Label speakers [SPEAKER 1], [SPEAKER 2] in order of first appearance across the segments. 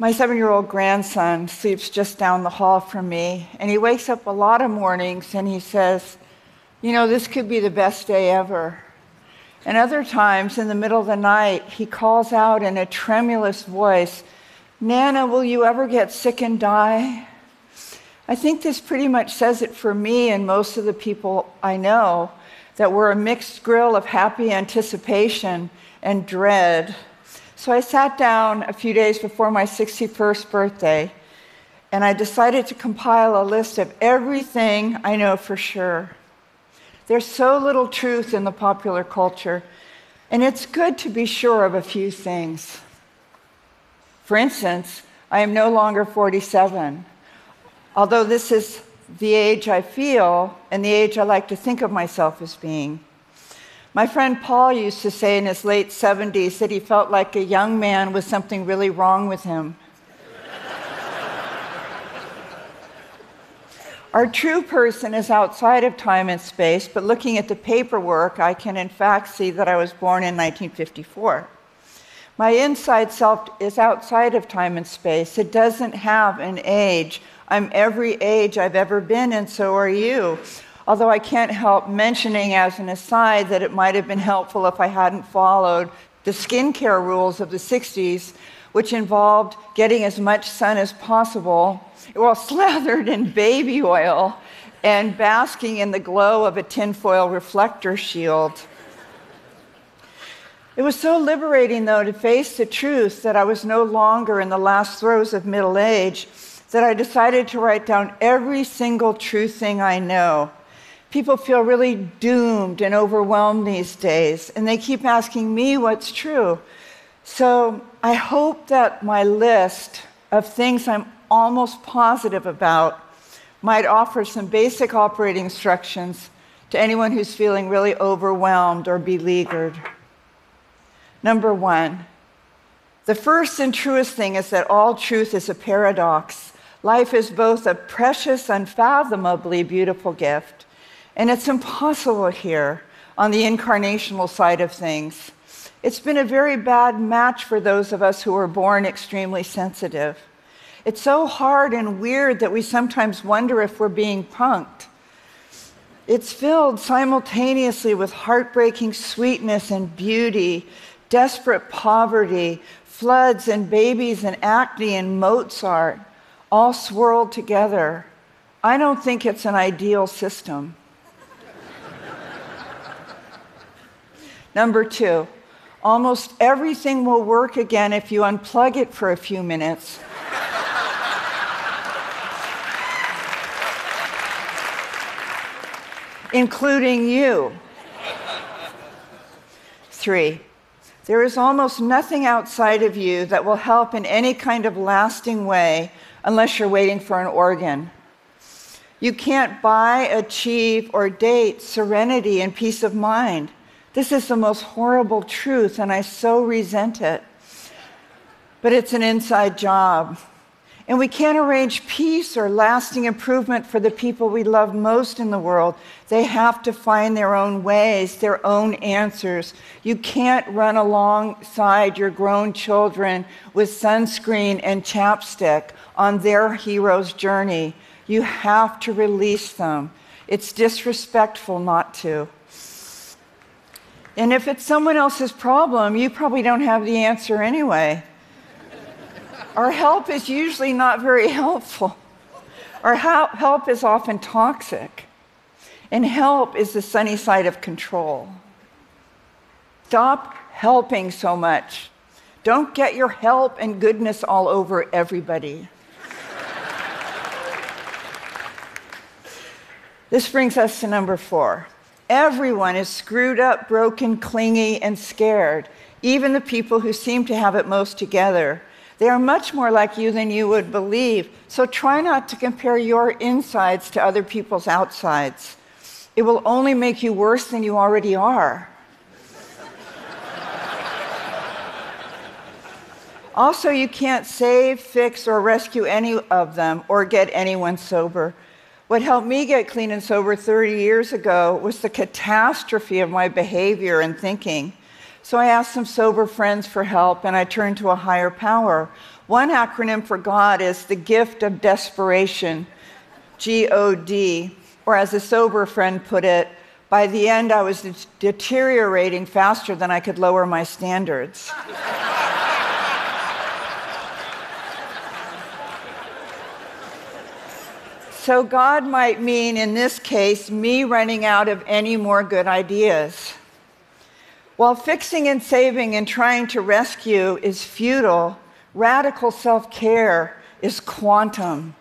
[SPEAKER 1] My seven year old grandson sleeps just down the hall from me, and he wakes up a lot of mornings and he says, You know, this could be the best day ever. And other times in the middle of the night, he calls out in a tremulous voice, Nana, will you ever get sick and die? I think this pretty much says it for me and most of the people I know that we're a mixed grill of happy anticipation and dread. So I sat down a few days before my 61st birthday and I decided to compile a list of everything I know for sure. There's so little truth in the popular culture, and it's good to be sure of a few things. For instance, I am no longer 47, although this is the age I feel and the age I like to think of myself as being. My friend Paul used to say in his late 70s that he felt like a young man with something really wrong with him. Our true person is outside of time and space, but looking at the paperwork, I can in fact see that I was born in 1954. My inside self is outside of time and space. It doesn't have an age. I'm every age I've ever been, and so are you. Although I can't help mentioning as an aside that it might have been helpful if I hadn't followed the skincare rules of the 60s, which involved getting as much sun as possible, well, slathered in baby oil and basking in the glow of a tinfoil reflector shield. It was so liberating, though, to face the truth that I was no longer in the last throes of middle age that I decided to write down every single true thing I know People feel really doomed and overwhelmed these days, and they keep asking me what's true. So I hope that my list of things I'm almost positive about might offer some basic operating instructions to anyone who's feeling really overwhelmed or beleaguered. Number one, the first and truest thing is that all truth is a paradox. Life is both a precious, unfathomably beautiful gift and it's impossible here on the incarnational side of things. It's been a very bad match for those of us who were born extremely sensitive. It's so hard and weird that we sometimes wonder if we're being punked. It's filled simultaneously with heartbreaking sweetness and beauty, desperate poverty, floods and babies and acne and Mozart, all swirled together. I don't think it's an ideal system. Number two, almost everything will work again if you unplug it for a few minutes. including you. Three, there is almost nothing outside of you that will help in any kind of lasting way unless you're waiting for an organ. You can't buy, achieve, or date serenity and peace of mind. This is the most horrible truth, and I so resent it. But it's an inside job. And we can't arrange peace or lasting improvement for the people we love most in the world. They have to find their own ways, their own answers. You can't run alongside your grown children with sunscreen and chapstick on their hero's journey. You have to release them. It's disrespectful not to. And if it's someone else's problem, you probably don't have the answer anyway. Our help is usually not very helpful. Our help is often toxic. And help is the sunny side of control. Stop helping so much. Don't get your help and goodness all over everybody. this brings us to number four Everyone is screwed up, broken, clingy, and scared, even the people who seem to have it most together. They are much more like you than you would believe, so try not to compare your insides to other people's outsides. It will only make you worse than you already are. also, you can't save, fix, or rescue any of them or get anyone sober. What helped me get clean and sober 30 years ago was the catastrophe of my behavior and thinking. So I asked some sober friends for help and I turned to a higher power. One acronym for God is the gift of desperation, G O D, or as a sober friend put it, by the end I was deteriorating faster than I could lower my standards. So, God might mean, in this case, me running out of any more good ideas. While fixing and saving and trying to rescue is futile, radical self care is quantum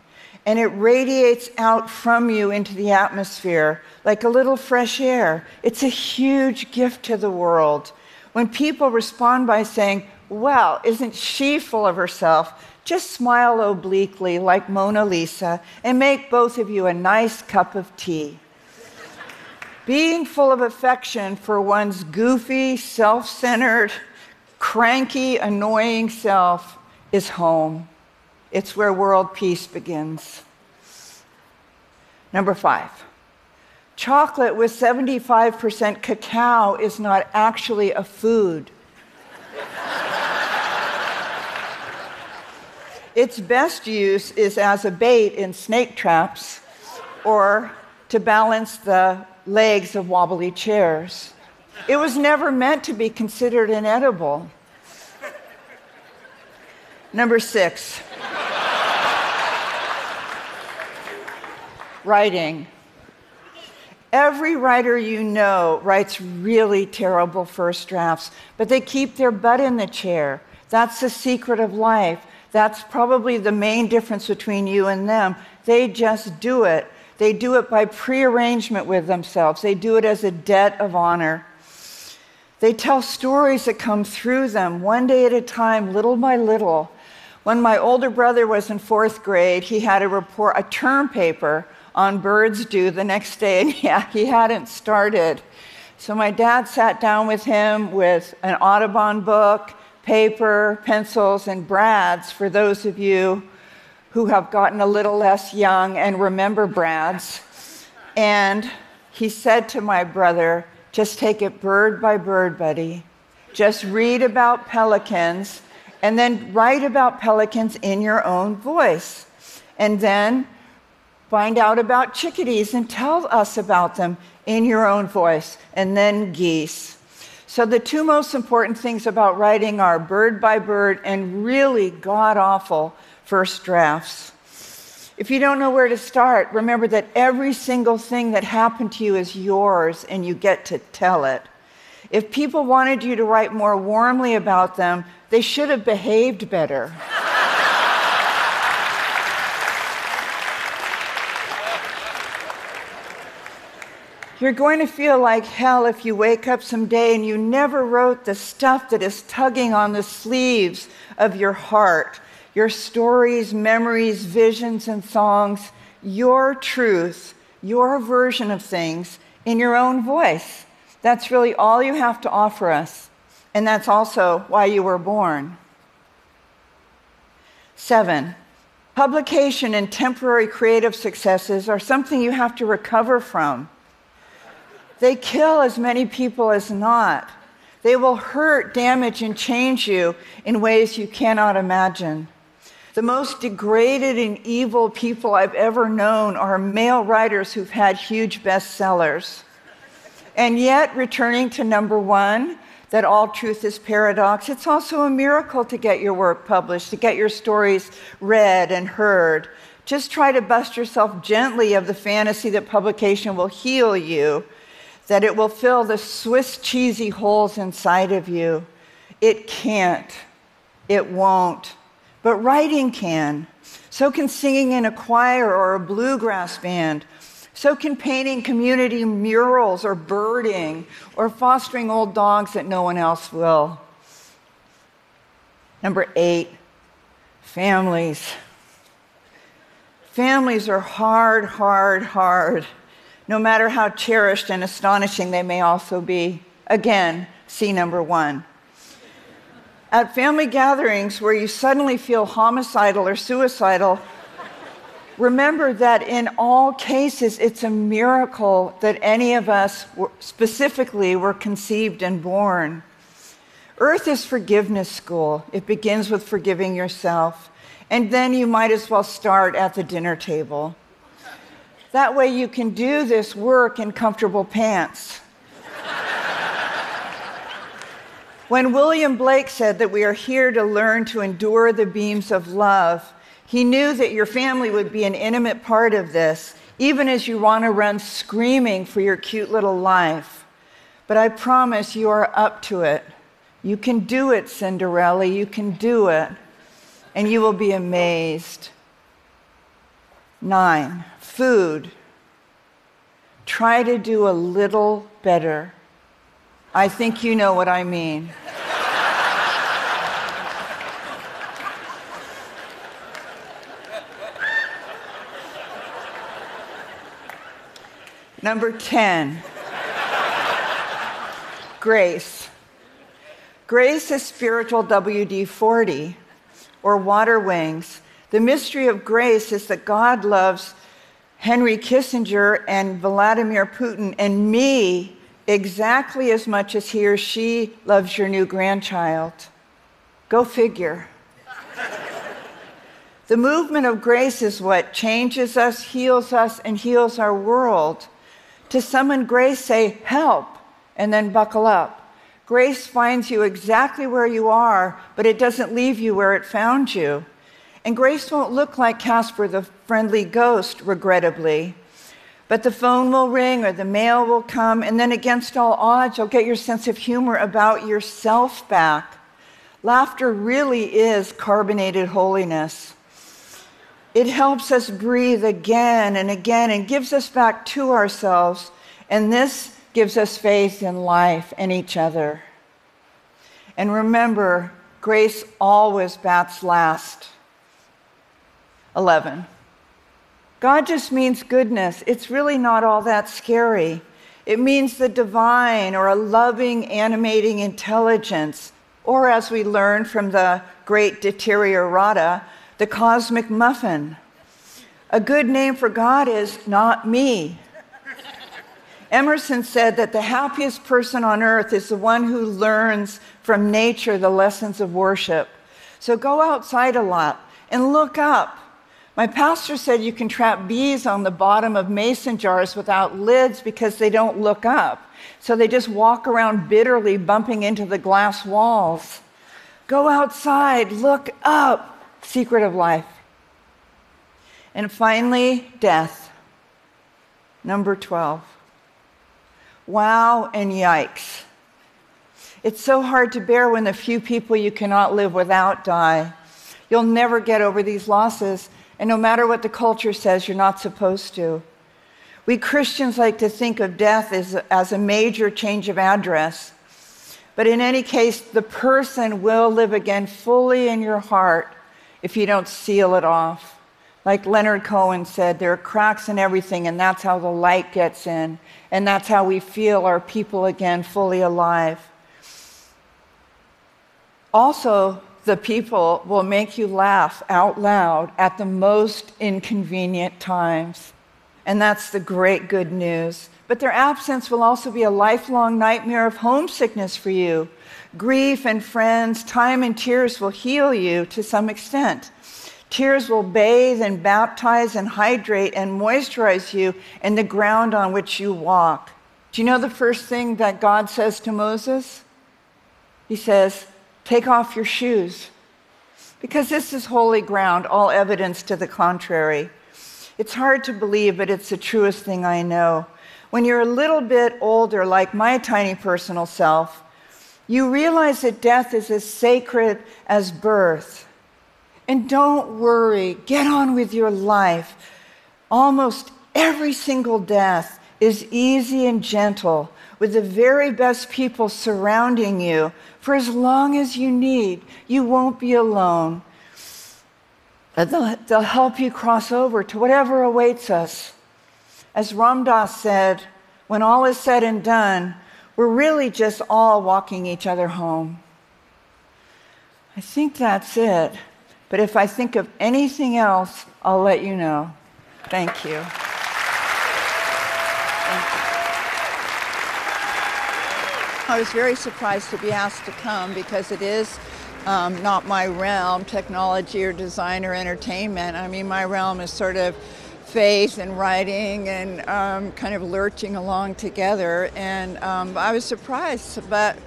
[SPEAKER 1] and it radiates out from you into the atmosphere like a little fresh air. It's a huge gift to the world. When people respond by saying, Well, isn't she full of herself? Just smile obliquely like Mona Lisa and make both of you a nice cup of tea. Being full of affection for one's goofy, self centered, cranky, annoying self is home. It's where world peace begins. Number five. Chocolate with 75% cacao is not actually a food. Its best use is as a bait in snake traps or to balance the legs of wobbly chairs. It was never meant to be considered inedible. Number six. writing. Every writer you know writes really terrible first drafts, but they keep their butt in the chair. That's the secret of life. That's probably the main difference between you and them. They just do it. They do it by prearrangement with themselves, they do it as a debt of honor. They tell stories that come through them one day at a time, little by little. When my older brother was in fourth grade, he had a report, a term paper on birds due the next day, and yeah, he hadn't started. So my dad sat down with him with an Audubon book paper, pencils, and brads for those of you who have gotten a little less young and remember brads. And he said to my brother, Just take it bird by bird, buddy. Just read about pelicans and then write about pelicans in your own voice. And then find out about chickadees and tell us about them in your own voice. And then geese. So, the two most important things about writing are bird by bird and really god awful first drafts. If you don't know where to start, remember that every single thing that happened to you is yours and you get to tell it. If people wanted you to write more warmly about them, they should have behaved better. You're going to feel like hell if you wake up someday and you never wrote the stuff that is tugging on the sleeves of your heart your stories, memories, visions, and songs, your truth, your version of things in your own voice. That's really all you have to offer us. And that's also why you were born. Seven, publication and temporary creative successes are something you have to recover from. They kill as many people as not. They will hurt, damage, and change you in ways you cannot imagine. The most degraded and evil people I've ever known are male writers who've had huge bestsellers. And yet, returning to number one, that all truth is paradox, it's also a miracle to get your work published, to get your stories read and heard. Just try to bust yourself gently of the fantasy that publication will heal you that it will fill the Swiss cheesy holes inside of you. It can't. It won't. But writing can. So can singing in a choir or a bluegrass band. So can painting community murals or birding or fostering old dogs that no one else will. Number eight, families. Families are hard, hard, hard no matter how cherished and astonishing they may also be. Again, see number one. At family gatherings where you suddenly feel homicidal or suicidal, remember that in all cases, it's a miracle that any of us specifically were conceived and born. Earth is forgiveness school. It begins with forgiving yourself. And then you might as well start at the dinner table. That way you can do this work in comfortable pants. when William Blake said that we are here to learn to endure the beams of love, he knew that your family would be an intimate part of this, even as you want to run screaming for your cute little life. But I promise you are up to it. You can do it, Cinderella. You can do it. And you will be amazed. Nine, food. Try to do a little better. I think you know what I mean. Number 10, grace. Grace is spiritual WD 40 or water wings. The mystery of grace is that God loves Henry Kissinger and Vladimir Putin and me exactly as much as he or she loves your new grandchild. Go figure. the movement of grace is what changes us, heals us, and heals our world. To summon grace, say, help, and then buckle up. Grace finds you exactly where you are, but it doesn't leave you where it found you. And grace won't look like Casper the friendly ghost, regrettably. But the phone will ring or the mail will come, and then against all odds, you'll get your sense of humor about yourself back. Laughter really is carbonated holiness. It helps us breathe again and again and gives us back to ourselves. And this gives us faith in life and each other. And remember, grace always bats last. 11. God just means goodness. It's really not all that scary. It means the divine or a loving, animating intelligence, or as we learn from the great Deteriorata, the cosmic muffin. A good name for God is not me. Emerson said that the happiest person on earth is the one who learns from nature the lessons of worship. So go outside a lot and look up. My pastor said you can trap bees on the bottom of mason jars without lids because they don't look up. So they just walk around bitterly bumping into the glass walls. Go outside, look up secret of life. And finally, death. Number 12. Wow and yikes. It's so hard to bear when the few people you cannot live without die. You'll never get over these losses, and no matter what the culture says, you're not supposed to. We Christians like to think of death as, as a major change of address. But in any case, the person will live again fully in your heart if you don't seal it off. Like Leonard Cohen said, there are cracks in everything, and that's how the light gets in, and that's how we feel our people again fully alive. Also, the people will make you laugh out loud at the most inconvenient times. And that's the great good news. But their absence will also be a lifelong nightmare of homesickness for you Grief and friends, time and tears will heal you to some extent. Tears will bathe and baptize and hydrate and moisturize you in the ground on which you walk. Do you know the first thing that God says to Moses? He says, Take off your shoes. Because this is holy ground, all evidence to the contrary. It's hard to believe, but it's the truest thing I know. When you're a little bit older, like my tiny personal self, you realize that death is as sacred as birth. And don't worry, get on with your life. Almost every single death is easy and gentle with the very best people surrounding you for as long as you need. You won't be alone. They'll, they'll help you cross over to whatever awaits us. As Ram Dass said, when all is said and done, we're really just all walking each other home. I think that's it. But if I think of anything else, I'll let you know. Thank you. I was very surprised to be asked to come because it is um, not my realm, technology or design or entertainment. I mean, my realm is sort of faith and writing and um, kind of lurching along together. And um, I was surprised, but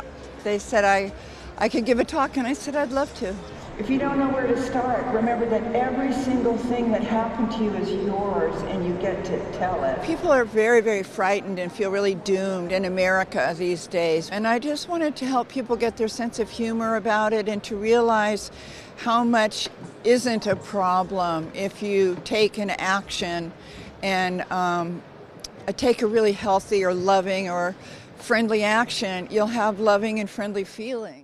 [SPEAKER 1] they said I, I could give a talk, and I said I'd love to. If you don't know where to start, remember that every single thing that happened to you is yours and you get to tell it. People are very, very frightened and feel really doomed in America these days. And I just wanted to help people get their sense of humor about it and to realize how much isn't a problem if you take an action and um, take a really healthy or loving or friendly action, you'll have loving and friendly feelings.